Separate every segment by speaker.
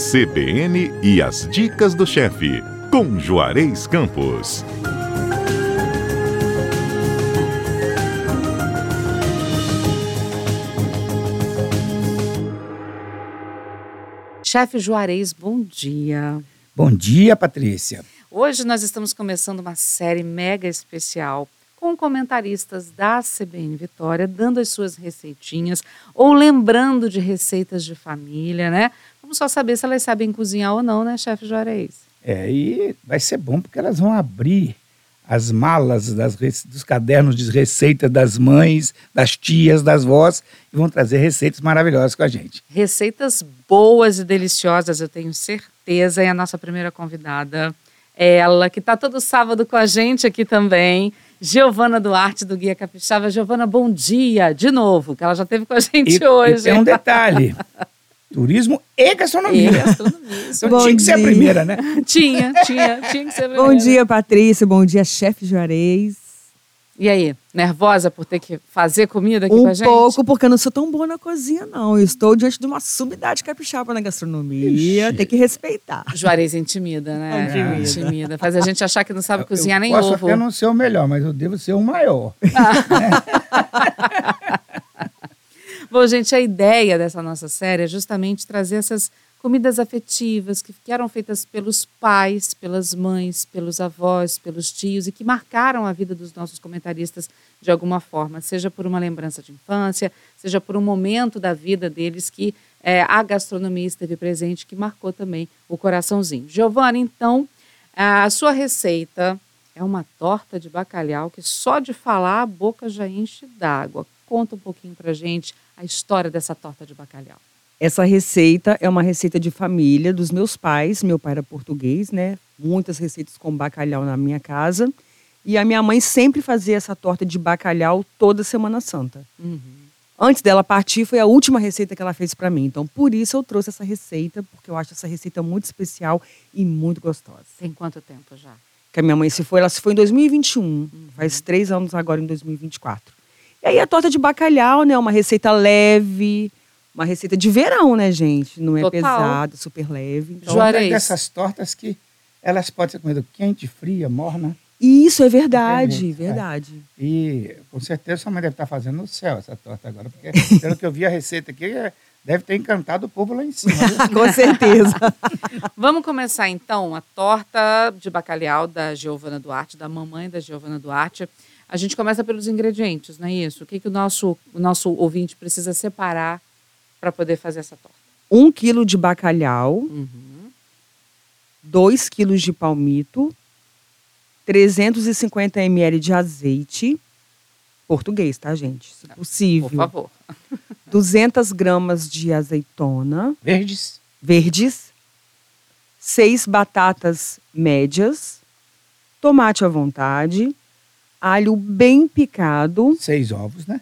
Speaker 1: CBN e as dicas do chefe, com Juarez Campos.
Speaker 2: Chefe Juarez, bom dia.
Speaker 3: Bom dia, Patrícia.
Speaker 2: Hoje nós estamos começando uma série mega especial com comentaristas da CBN Vitória dando as suas receitinhas ou lembrando de receitas de família, né? Vamos só saber se elas sabem cozinhar ou não, né, chefe Juarez?
Speaker 3: É, e vai ser bom porque elas vão abrir as malas das, dos cadernos de receita das mães, das tias, das vós e vão trazer receitas maravilhosas com a gente.
Speaker 2: Receitas boas e deliciosas, eu tenho certeza. E a nossa primeira convidada é ela, que está todo sábado com a gente aqui também. Giovana Duarte, do Guia Capixaba. Giovana, bom dia de novo, que ela já esteve com a gente
Speaker 3: e,
Speaker 2: hoje.
Speaker 3: E tem um detalhe. Turismo e gastronomia.
Speaker 2: E gastronomia.
Speaker 3: Então tinha que ser a primeira, né?
Speaker 2: tinha, tinha, tinha que ser a primeira.
Speaker 4: Bom dia, Patrícia. Bom dia, chefe Juarez.
Speaker 2: E aí, nervosa por ter que fazer comida aqui
Speaker 4: um
Speaker 2: com a gente?
Speaker 4: Um pouco, porque eu não sou tão boa na cozinha, não. Eu estou diante de uma sumidade capixaba na gastronomia. Ixi. Tem que respeitar.
Speaker 2: Juarez intimida, né?
Speaker 4: Intimida.
Speaker 2: intimida. Faz a gente achar que não sabe
Speaker 3: eu,
Speaker 2: cozinhar
Speaker 3: eu
Speaker 2: nem
Speaker 3: posso
Speaker 2: ovo.
Speaker 3: até não ser o melhor, mas eu devo ser o maior.
Speaker 2: Bom, gente, a ideia dessa nossa série é justamente trazer essas comidas afetivas que, eram feitas pelos pais, pelas mães, pelos avós, pelos tios e que marcaram a vida dos nossos comentaristas de alguma forma, seja por uma lembrança de infância, seja por um momento da vida deles que é, a gastronomia esteve presente, que marcou também o coraçãozinho. Giovana, então, a sua receita é uma torta de bacalhau que só de falar a boca já enche d'água. Conta um pouquinho pra gente a história dessa torta de bacalhau.
Speaker 4: Essa receita é uma receita de família dos meus pais. Meu pai era português, né? Muitas receitas com bacalhau na minha casa. E a minha mãe sempre fazia essa torta de bacalhau toda Semana Santa.
Speaker 2: Uhum.
Speaker 4: Antes dela partir, foi a última receita que ela fez para mim. Então, por isso eu trouxe essa receita, porque eu acho essa receita muito especial e muito gostosa.
Speaker 2: Tem quanto tempo já?
Speaker 4: Que a minha mãe se foi, ela se foi em 2021. Uhum. Faz três anos agora, em 2024. E aí a torta de bacalhau, né? Uma receita leve, uma receita de verão, né, gente? Não é
Speaker 2: Total.
Speaker 4: pesada, super leve.
Speaker 3: Então, Juarez. é dessas tortas que elas podem ser comidas quente, fria, morna.
Speaker 4: Isso, é verdade, verdade.
Speaker 3: É. E com certeza sua mãe deve estar fazendo no céu essa torta agora, porque pelo que eu vi a receita aqui, deve ter encantado o povo lá em cima.
Speaker 4: com certeza.
Speaker 2: Vamos começar então a torta de bacalhau da Giovana Duarte, da mamãe da Giovana Duarte. A gente começa pelos ingredientes, não é isso? O que, que o, nosso, o nosso ouvinte precisa separar para poder fazer essa torta?
Speaker 4: Um quilo de bacalhau,
Speaker 2: Uhum.
Speaker 4: dois quilos de palmito, 350 ml de azeite, português, tá, gente? Se possível.
Speaker 2: Por favor.
Speaker 4: 200 gramas de azeitona.
Speaker 3: Verdes.
Speaker 4: Verdes. Seis batatas médias. Tomate à vontade. Alho bem picado.
Speaker 3: Seis ovos, né?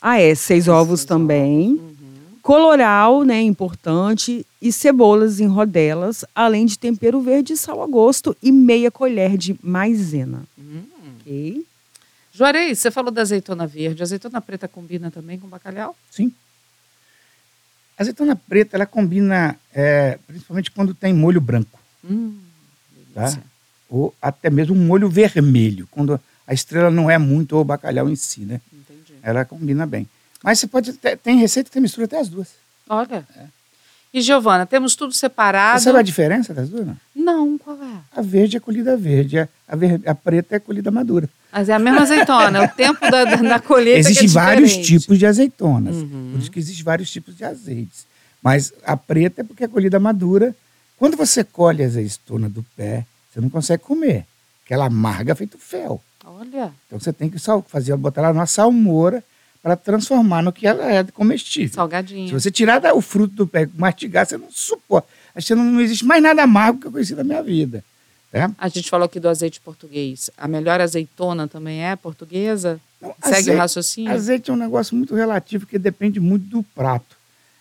Speaker 4: Ah, é, seis ovos
Speaker 2: Seis
Speaker 4: também.
Speaker 2: ovos. Uhum.
Speaker 4: Coloral, né, importante. E cebolas em rodelas, além de tempero verde e sal a gosto. E meia colher de maisena.
Speaker 2: Hum.
Speaker 4: Ok?
Speaker 2: Juarez, você falou da azeitona verde. A azeitona preta combina também com bacalhau?
Speaker 3: Sim. A azeitona preta, ela combina é, principalmente quando tem molho branco.
Speaker 2: Hum, delícia.
Speaker 3: Tá? Ou até mesmo um molho vermelho, quando a estrela não é muito o bacalhau em si, né?
Speaker 2: Entendi.
Speaker 3: Ela combina bem. Mas você pode ter, tem receita que mistura até as duas.
Speaker 2: Olha. E Giovana, temos tudo separado?
Speaker 3: Você sabe a diferença das duas? Não?
Speaker 2: Não, qual é?
Speaker 3: A verde é colhida verde, a, a, a preta é colhida madura.
Speaker 2: Mas é a mesma azeitona, é o tempo da, da, colheita
Speaker 3: Existem
Speaker 2: que é
Speaker 3: vários tipos de azeitonas,
Speaker 2: Uhum.
Speaker 3: por isso que existem vários tipos de azeites. Mas a preta é porque é colhida madura. Quando você colhe a azeitona do pé, você não consegue comer, porque ela amarga feito fel.
Speaker 2: Olha,
Speaker 3: Então você tem que fazer, botar ela numa salmoura para transformar no que ela é comestível.
Speaker 2: salgadinho.
Speaker 3: Se você tirar o fruto do pé mastigar, você não suporta. Acho que não, não existe mais nada amargo que eu conheci na minha vida. Tá?
Speaker 2: A gente falou aqui do azeite português. A melhor azeitona também é portuguesa?
Speaker 3: Não,
Speaker 2: Segue
Speaker 3: azeite-
Speaker 2: o raciocínio?
Speaker 3: Azeite é um negócio muito relativo, que depende muito do prato.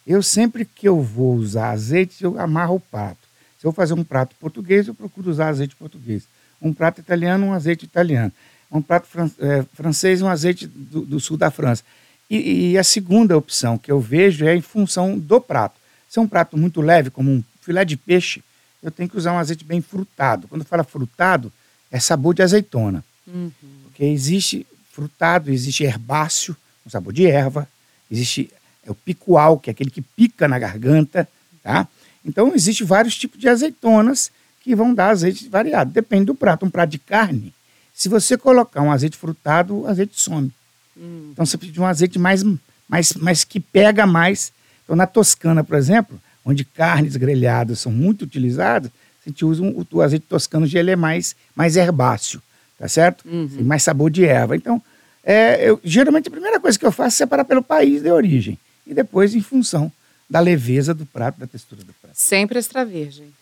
Speaker 3: Eu sempre que eu vou usar azeite, eu amarro o prato. Se eu fazer um prato português, eu procuro usar azeite português. Um prato italiano, um azeite italiano. Um prato fran- eh, francês, um azeite do, do sul da França. E, e a segunda opção que eu vejo é em função do prato. Se é um prato muito leve, como um filé de peixe, eu tenho que usar um azeite bem frutado. Quando fala frutado, é sabor de azeitona.
Speaker 2: Uhum.
Speaker 3: Porque existe frutado, existe herbáceo, um sabor de erva, existe é o picual, que é aquele que pica na garganta, tá? Então, existe vários tipos de azeitonas que vão dar azeite variado. Depende do prato. Um prato de carne, se você colocar um azeite frutado, o azeite some.
Speaker 2: Hum.
Speaker 3: Então, você precisa de um azeite mais, mais, mais que pega mais. Então, na Toscana, por exemplo, onde carnes grelhadas são muito utilizadas, a gente usa um, o azeite toscano, ele é mais, mais herbáceo, tá certo?
Speaker 2: Uhum.
Speaker 3: Tem mais sabor de erva. Então, é, eu, geralmente a primeira coisa que eu faço é separar pelo país de origem e depois em função da leveza do prato, da textura do prato.
Speaker 2: Sempre extra virgem.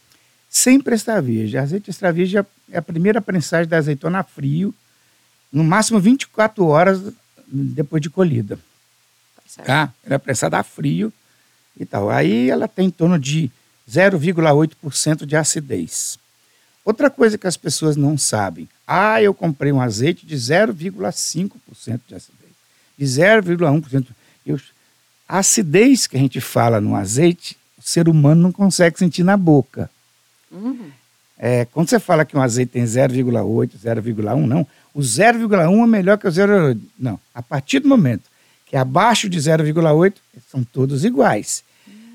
Speaker 3: Sempre extra virgem. Azeite extra virgem é a primeira prensagem da azeitona a frio, no máximo 24 horas depois de colhida.
Speaker 2: Tá.
Speaker 3: Tá? Ela é prensada a frio e tal. Aí ela tem em torno de 0,8% de acidez. Outra coisa que as pessoas não sabem. Ah, eu comprei um azeite de 0,5% de acidez. De 0,1%. Eu, a acidez que a gente fala no azeite, o ser humano não consegue sentir na boca.
Speaker 2: Uhum.
Speaker 3: É, quando você fala que um azeite tem 0,8, 0,1, não. O 0,1 é melhor que o 0,8. Não. A partir do momento que é abaixo de 0,8, são todos iguais,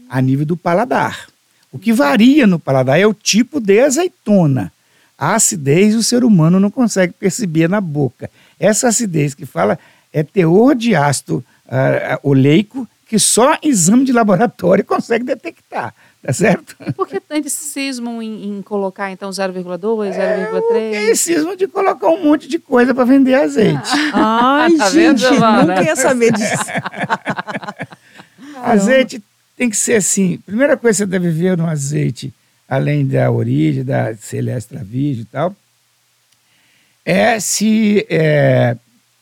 Speaker 3: a nível do paladar. O que varia no paladar é o tipo de azeitona. A acidez o ser humano não consegue perceber na boca. Essa acidez que fala é teor de ácido ah, oleico que só exame de laboratório consegue detectar, tá certo?
Speaker 2: E por que eles cismam em, em colocar, então, 0,2,
Speaker 3: É
Speaker 2: 0,3?
Speaker 3: Eles cismam de colocar um monte de coisa para vender azeite.
Speaker 4: Ai,
Speaker 2: Tá vendo,
Speaker 4: gente,
Speaker 2: Giovana?
Speaker 4: nunca ia saber disso.
Speaker 3: Azeite tem que ser assim. Primeira coisa que você deve ver no azeite, além da origem, da se ele extra virgem e tal, é se é,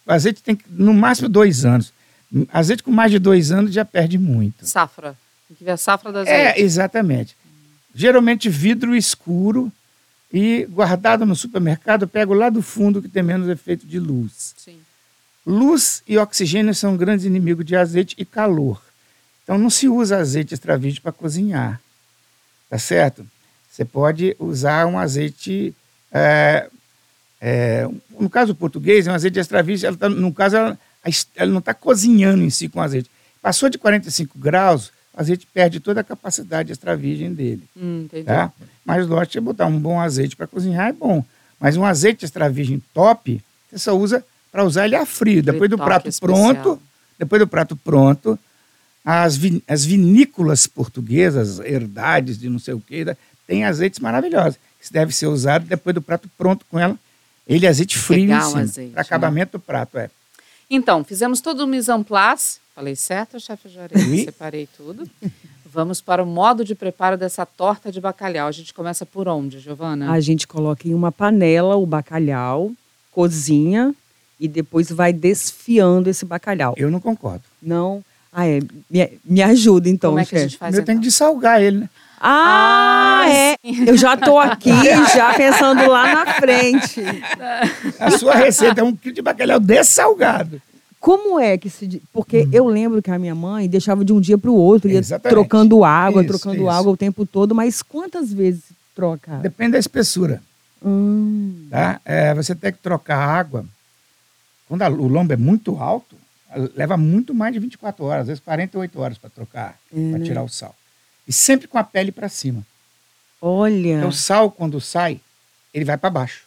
Speaker 3: o azeite tem que, no máximo dois anos. Azeite com mais de dois anos já perde muito.
Speaker 2: Safra. Tem que ver a safra azeite.
Speaker 3: É, exatamente. Geralmente vidro escuro e guardado no supermercado, eu pego lá do fundo que tem menos efeito de luz.
Speaker 2: Sim.
Speaker 3: Luz e oxigênio são grandes inimigos de azeite e calor. Então não se usa azeite extra virgem para cozinhar, tá certo? Você pode usar um azeite, é, é, no caso português, é um azeite extra virgem, ela tá- no caso ela, ela não está cozinhando em si com azeite. Passou de 45 graus, o azeite perde toda a capacidade extra virgem dele.
Speaker 2: Hum.
Speaker 3: Tá? Mas lógico, você botar um bom azeite para cozinhar é bom. Mas um azeite extra virgem top, você só usa para usar ele a frio. Depois do prato
Speaker 2: especial.
Speaker 3: pronto, depois do prato pronto, as, as vinícolas portuguesas, herdades de não sei o quê, têm azeites maravilhosos. Isso deve ser usado depois do prato pronto com ela. Ele é azeite frio em cima,
Speaker 2: azeite,
Speaker 3: para acabamento do prato, é.
Speaker 2: Então, fizemos todo o mise en place. Falei certo, chefe Juarez?
Speaker 3: Oui.
Speaker 2: Separei tudo. Vamos para o modo de preparo dessa torta de bacalhau. A gente começa por onde, Giovana?
Speaker 4: A gente coloca em uma panela o bacalhau, cozinha e depois vai desfiando esse bacalhau.
Speaker 3: Eu não concordo.
Speaker 4: Não. Ah, é. Me, me ajuda então,
Speaker 2: Como é que a
Speaker 4: chefe.
Speaker 2: gente faz
Speaker 3: eu tenho
Speaker 2: então?
Speaker 3: que salgar ele, né?
Speaker 4: Ah,
Speaker 2: Ah,
Speaker 4: é. Eu já tô aqui, já pensando lá na frente.
Speaker 3: A sua receita é um quilo de bacalhau dessalgado.
Speaker 4: Como é que se. Porque eu lembro que a minha mãe deixava de um dia para o outro, ia
Speaker 3: Exatamente.
Speaker 4: trocando água,
Speaker 3: Isso,
Speaker 4: trocando
Speaker 3: isso.
Speaker 4: água o tempo todo, mas quantas vezes troca?
Speaker 3: Depende da espessura.
Speaker 4: Hum,
Speaker 3: Tá? É, você tem que trocar água. Quando a- o lombo é muito alto, leva muito mais de 24 horas, às vezes 48 horas para trocar,
Speaker 4: É,
Speaker 3: para
Speaker 4: né?
Speaker 3: tirar o sal. E sempre com a pele para cima.
Speaker 4: olha.
Speaker 3: Então, o sal, quando sai, ele vai para baixo.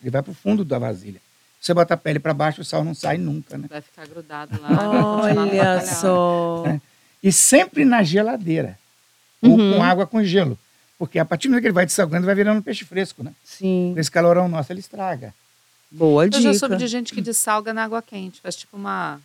Speaker 3: Ele vai para o fundo da vasilha. Se você botar a pele para baixo, o sal não sai nunca, né?
Speaker 2: Vai ficar grudado lá.
Speaker 4: Olha só.
Speaker 3: É. E sempre na geladeira. Ou
Speaker 4: Uhum.
Speaker 3: com água com gelo. Porque a partir do momento que ele vai dessalgando, vai virando peixe fresco, né?
Speaker 4: Sim.
Speaker 3: Esse calorão nosso, ele estraga.
Speaker 4: Boa
Speaker 2: Eu
Speaker 4: dica.
Speaker 2: já soube de gente que dessalga na água quente. Faz tipo uma...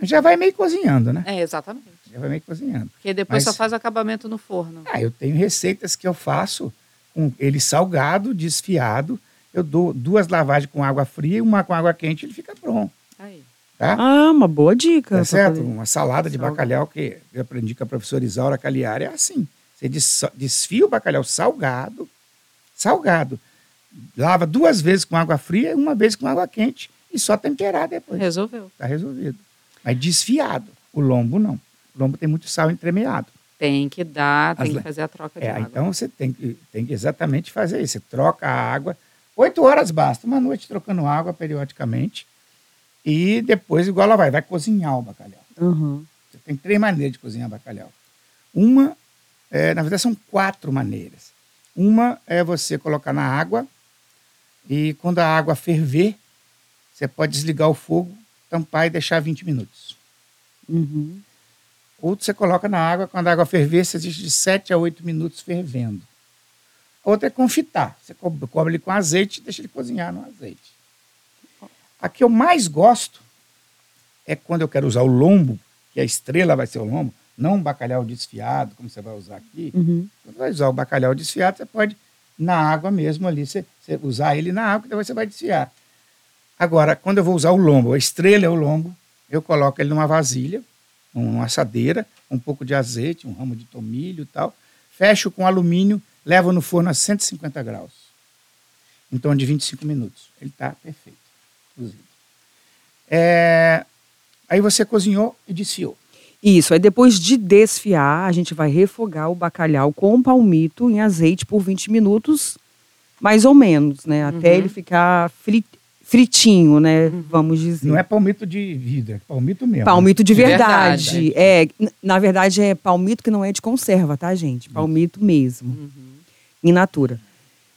Speaker 3: Já vai meio cozinhando, né?
Speaker 2: É, exatamente.
Speaker 3: Já vai meio cozinhando.
Speaker 2: Porque depois
Speaker 3: Mas-
Speaker 2: só faz o acabamento no forno.
Speaker 3: Ah, eu tenho receitas que eu faço com ele salgado, desfiado. Eu dou duas lavagens com água fria e uma com água quente, ele fica pronto.
Speaker 2: Aí.
Speaker 3: Tá?
Speaker 4: Ah, uma boa dica.
Speaker 3: tá certo?
Speaker 4: fazer.
Speaker 3: Uma salada de
Speaker 4: Salga.
Speaker 3: bacalhau que eu aprendi com a professora Isaura Cagliari é assim. Você des- desfia o bacalhau salgado, salgado. Lava duas vezes com água fria e uma vez com água quente e só temperar depois.
Speaker 2: Resolveu.
Speaker 3: Está resolvido. Mas desfiado. O lombo não. O lombo tem muito sal entremeado.
Speaker 2: Tem que dar, tem
Speaker 3: As
Speaker 2: que
Speaker 3: le-
Speaker 2: fazer a troca de
Speaker 3: É,
Speaker 2: água.
Speaker 3: então você tem que, tem que exatamente fazer isso. Você troca a água. Oito horas basta. Uma noite trocando água periodicamente. E depois, igual ela vai, vai cozinhar o bacalhau.
Speaker 4: Aham.
Speaker 3: Você tem três maneiras de cozinhar bacalhau. Uma, é, na verdade, são quatro maneiras. Uma é você colocar na água e quando a água ferver, você pode desligar o fogo, tampar e deixar 20 minutos.
Speaker 4: Uhum.
Speaker 3: Outro você coloca na água, quando a água ferver, você deixa de 7 a 8 minutos fervendo. Outra é confitar. Você co- cobre ele com azeite e deixa ele cozinhar no azeite. A que eu mais gosto é quando eu quero usar o lombo, que a estrela vai ser o lombo, não um bacalhau desfiado, como você vai usar aqui.
Speaker 4: Uhum.
Speaker 3: Quando vai usar o bacalhau desfiado, você pode, na água mesmo ali, você, você usar ele na água, depois você vai desfiar. Agora, quando eu vou usar o lombo, a estrela é o lombo, eu coloco ele numa vasilha, uma assadeira, um pouco de azeite, um ramo de tomilho e tal, fecho com alumínio, levo no forno a 150 graus, em torno de 25 minutos. Ele está perfeito, cozido. É, aí você cozinhou e desfiou.
Speaker 4: Isso, aí depois de desfiar, a gente vai refogar o bacalhau com palmito em azeite por 20 minutos, mais ou menos, né? Até ele ficar fri- fritinho, né? Vamos dizer.
Speaker 3: Não é palmito de vidro, é palmito mesmo.
Speaker 4: Palmito de
Speaker 2: De
Speaker 4: verdade.
Speaker 2: verdade.
Speaker 4: É, na verdade é palmito que não é de conserva, tá, gente? Palmito mesmo. In natura.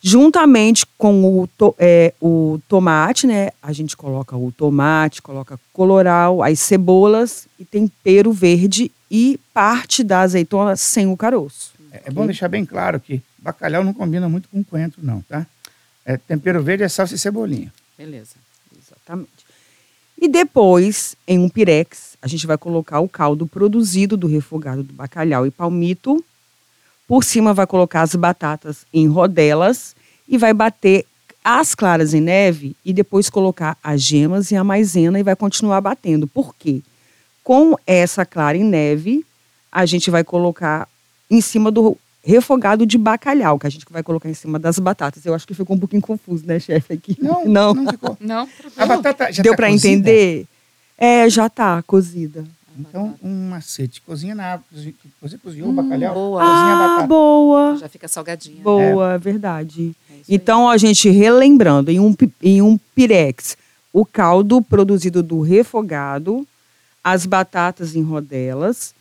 Speaker 4: Juntamente com o, to- é, o tomate, né? A gente coloca o tomate, coloca coloral, as cebolas e tempero verde e parte da azeitona sem o caroço.
Speaker 3: É, é bom deixar bem claro que bacalhau não combina muito com coentro, não, tá? É, tempero verde é salsa e cebolinha.
Speaker 2: Beleza.
Speaker 4: Exatamente. E depois, em um pirex, a gente vai colocar o caldo produzido do refogado do bacalhau e palmito. Por cima vai colocar as batatas em rodelas e vai bater as claras em neve e depois colocar as gemas e a maisena e vai continuar batendo. Por quê? Com essa clara em neve, a gente vai colocar em cima do refogado de bacalhau, que a gente vai colocar em cima das batatas. Eu acho que ficou um pouquinho confuso, né, chefe? Aqui.
Speaker 3: Não,
Speaker 4: não.
Speaker 3: não ficou.
Speaker 2: Não,
Speaker 3: A batata já
Speaker 4: Deu
Speaker 3: tá
Speaker 4: pra
Speaker 3: cozida?
Speaker 4: entender? É, já tá cozida.
Speaker 3: Então, um macete. Cozinha na água. Você cozinhou o bacalhau?
Speaker 2: boa.
Speaker 3: Cozinha a
Speaker 4: Ah,
Speaker 3: batata.
Speaker 4: boa.
Speaker 2: Já fica salgadinha.
Speaker 4: Boa, verdade.
Speaker 2: É isso aí.
Speaker 4: Então, a gente relembrando, em um, em um pirex, o caldo produzido do refogado, as batatas em rodelas,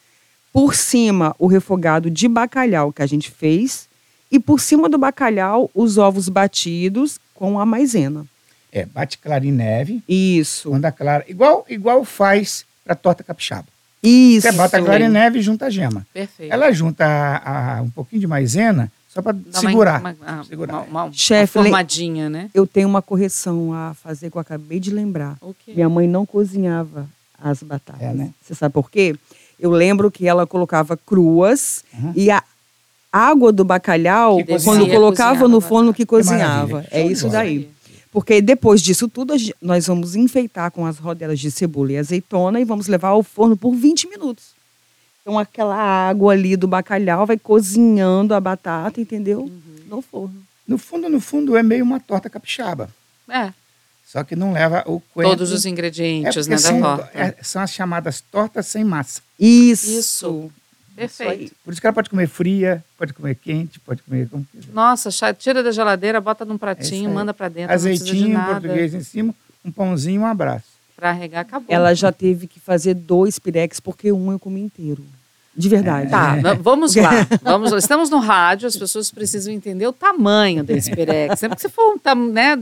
Speaker 4: por cima o refogado de bacalhau que a gente fez, e por cima do bacalhau os ovos batidos com a maisena.
Speaker 3: É, bate clara em neve.
Speaker 4: Isso.
Speaker 3: Quando a clara... Igual, igual faz para torta capixaba.
Speaker 4: Isso.
Speaker 3: Você bota a clara em neve e junta a gema.
Speaker 2: Perfeito.
Speaker 3: Ela junta a- a- um pouquinho de maisena só para segurar.
Speaker 2: Uma, uma,
Speaker 3: segurar.
Speaker 2: uma- uma-
Speaker 4: le-
Speaker 2: formadinha, né?
Speaker 4: Eu tenho uma correção a fazer que eu acabei de lembrar.
Speaker 2: O quê?
Speaker 4: Minha mãe não cozinhava as batatas.
Speaker 3: É, né?
Speaker 4: Você sabe por quê? Eu lembro que ela colocava cruas
Speaker 3: Uhum.
Speaker 4: e a água do bacalhau,
Speaker 3: Que
Speaker 4: quando colocava
Speaker 2: Cozinhava
Speaker 4: no forno, que cozinhava. É isso daí. Porque depois disso tudo, nós vamos enfeitar com as rodelas de cebola e azeitona e vamos levar ao forno por 20 minutos. Então, aquela água ali do bacalhau vai cozinhando a batata, entendeu?
Speaker 3: Uhum.
Speaker 4: No forno.
Speaker 3: No fundo, no fundo, é meio uma torta capixaba.
Speaker 2: É,
Speaker 3: Só que não leva o coentro.
Speaker 2: todos os ingredientes,
Speaker 3: porque
Speaker 2: né, da
Speaker 3: são,
Speaker 2: torta.
Speaker 3: é, são as chamadas tortas sem massa.
Speaker 4: Isso.
Speaker 2: Isso. Perfeito.
Speaker 3: Por isso que ela pode comer fria, pode comer quente, pode comer como quiser.
Speaker 2: Nossa, chá- tira da geladeira, bota num
Speaker 3: É isso
Speaker 2: pratinho,
Speaker 3: aí.
Speaker 2: manda pra dentro, de
Speaker 3: Azeitinho
Speaker 2: nada.
Speaker 3: português em cima, um pãozinho, um abraço.
Speaker 2: Pra regar, acabou.
Speaker 4: Ela já teve que fazer dois pirex porque um eu comi inteiro. De verdade.
Speaker 2: Tá, v- vamos lá. Vamos, lá. estamos no rádio, as pessoas precisam entender o tamanho desse pirex. né? Porque se for um, né,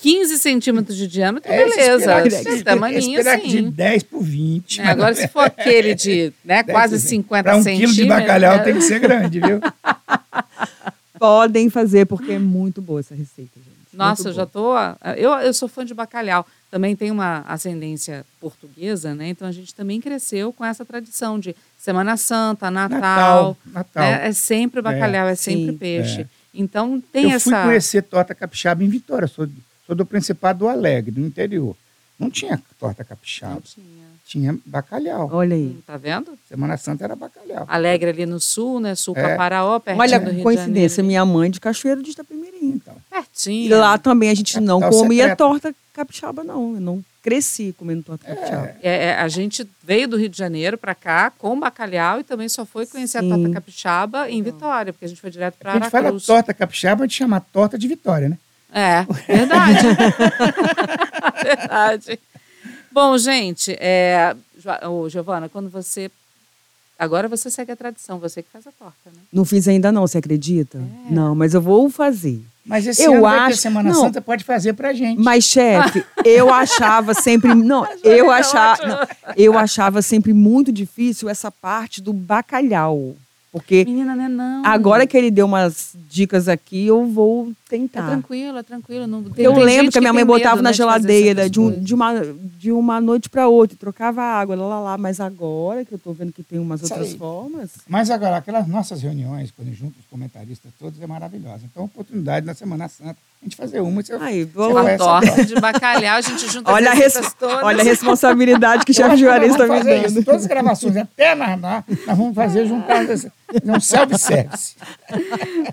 Speaker 2: 15 centímetros de diâmetro,
Speaker 3: É, esse
Speaker 2: beleza. Esse
Speaker 3: esse
Speaker 2: tamaninho
Speaker 3: Pirex de
Speaker 2: assim.
Speaker 3: 10 por 20.
Speaker 2: É, agora, se for aquele de né, quase 50
Speaker 3: Para um
Speaker 2: centímetros.
Speaker 3: quilo de bacalhau
Speaker 2: né?
Speaker 3: tem que ser grande, viu?
Speaker 4: Podem fazer porque é muito boa essa receita, gente.
Speaker 2: Nossa, eu já tô. Eu, eu sou fã de bacalhau. Também tem uma ascendência portuguesa, né? Então a gente também cresceu com essa tradição de Semana Santa, Natal.
Speaker 3: Natal, Natal.
Speaker 2: né? É sempre bacalhau, é, sempre
Speaker 4: sim,
Speaker 2: peixe.
Speaker 3: é.
Speaker 2: Então tem
Speaker 3: eu
Speaker 2: essa.
Speaker 3: fui conhecer torta capixaba em Vitória, sou, sou do Principado do Alegre, do interior. Não tinha torta capixaba,
Speaker 2: Não tinha.
Speaker 3: tinha bacalhau.
Speaker 4: Olha aí.
Speaker 2: Hum, Tá vendo?
Speaker 3: Semana Santa era bacalhau.
Speaker 2: Alegre ali no sul, né? Sul
Speaker 3: É.
Speaker 2: Caparaó, pertinho
Speaker 4: Olha
Speaker 2: do Rio
Speaker 4: coincidência,
Speaker 2: Janeiro.
Speaker 4: minha mãe de Cachoeiro de Itapemirim.
Speaker 2: Pertinho.
Speaker 4: E lá também a gente não
Speaker 3: Capital
Speaker 4: comia
Speaker 3: secreta.
Speaker 4: torta capixaba, não. Eu não cresci comendo torta capixaba.
Speaker 2: É, é, a gente veio do Rio de Janeiro para cá com bacalhau e também só foi conhecer
Speaker 4: Sim.
Speaker 2: a torta capixaba em Vitória, porque a gente foi direto para
Speaker 3: A gente fala
Speaker 2: Aracruz.
Speaker 3: torta capixaba, a gente chama torta de vitória, né?
Speaker 2: É, verdade. verdade. Bom, gente, é, ô, Giovana, quando você. Agora você segue a tradição, você que faz a torta, né?
Speaker 4: Não fiz ainda não, você acredita?
Speaker 2: É.
Speaker 4: Não, mas eu vou fazer.
Speaker 3: Mas esse
Speaker 4: Eu acho-
Speaker 3: Semana
Speaker 4: não.
Speaker 3: Santa, pode fazer pra gente.
Speaker 4: Mas, chefe, eu achava sempre. Não, eu
Speaker 2: é
Speaker 4: achava. não, eu achava sempre muito difícil essa parte do bacalhau. Porque
Speaker 2: Menina, né? Não.
Speaker 4: agora que ele deu umas dicas aqui, eu vou
Speaker 2: É
Speaker 4: tentar.
Speaker 2: tranquilo, é tranquilo. Não,
Speaker 4: Eu
Speaker 2: tem
Speaker 4: lembro que a minha mãe botava na
Speaker 2: né, fazer
Speaker 4: geladeira de, um- de, uma, de uma noite para outra, trocava água, lá, lá, lá. Mas agora que eu tô vendo que tem umas
Speaker 3: Isso
Speaker 4: outras
Speaker 3: aí.
Speaker 4: formas.
Speaker 3: Mas agora, aquelas nossas reuniões, quando juntos os comentaristas todos, é maravilhosa. Então, oportunidade na Semana Santa, a gente fazer uma. Você,
Speaker 4: Aí,
Speaker 3: Você
Speaker 2: Uma
Speaker 3: essa
Speaker 2: torta de bacalhau, a gente junta
Speaker 4: Olha a,
Speaker 2: as
Speaker 4: res-
Speaker 2: todas.
Speaker 4: olha a responsabilidade que o chefe Juarez está me dando.
Speaker 3: isso. Todas as gravações, até na, na- nós vamos fazer juntar fazer um self-service.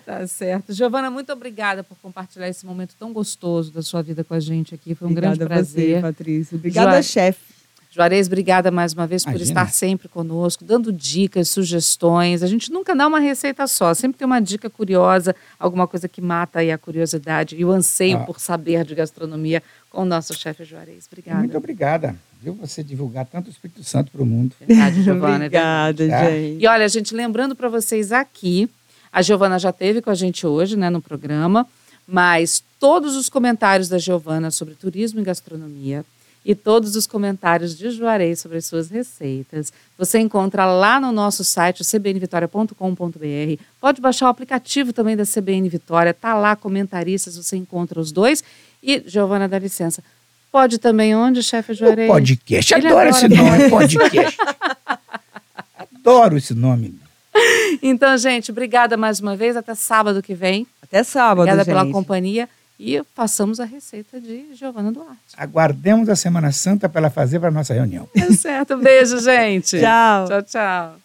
Speaker 2: Tá certo. Giovana, muito obrigada por compartilhar esse momento tão gostoso da sua vida com a gente aqui. Foi um
Speaker 4: Obrigada
Speaker 2: grande
Speaker 4: a
Speaker 2: prazer.
Speaker 4: você, Patrícia. Obrigada,
Speaker 2: Joia-
Speaker 4: chefe.
Speaker 2: Juarez, obrigada mais uma vez por
Speaker 3: Imagina.
Speaker 2: estar sempre conosco, dando dicas, sugestões. A gente nunca dá uma receita só, sempre tem uma dica curiosa, alguma coisa que mata aí a curiosidade e o anseio
Speaker 3: Ah.
Speaker 2: por saber de gastronomia com o nosso chefe Juarez. Obrigada.
Speaker 3: Muito obrigada. Viu você divulgar tanto o Espírito Santo para o mundo.
Speaker 2: Verdade, Giovana. é verdade.
Speaker 4: Obrigada,
Speaker 3: Tá.
Speaker 4: gente.
Speaker 2: E olha, gente, lembrando para vocês aqui, a Giovana já teve com a gente hoje, né, no programa, mas todos os comentários da Giovana sobre turismo e gastronomia e todos os comentários de Juarez sobre as suas receitas, você encontra lá no nosso site, cbnvitoria.com.br. Pode baixar o aplicativo também da CBN Vitória, tá lá comentaristas, você encontra os dois. E Giovana, dá licença. Pode também onde, chefe Juarez?
Speaker 3: O podcast,
Speaker 2: Ele
Speaker 3: adoro esse nome, podcast. adoro esse nome.
Speaker 2: Então, gente, obrigada mais uma vez. Até sábado que vem.
Speaker 4: Até sábado,
Speaker 2: Obrigada
Speaker 4: gente.
Speaker 2: pela companhia. E passamos a receita de Giovana Duarte.
Speaker 3: Aguardemos a Semana Santa para ela fazer para a nossa reunião.
Speaker 2: Tá certo. Beijo, gente.
Speaker 4: Tchau.
Speaker 2: Tchau, tchau.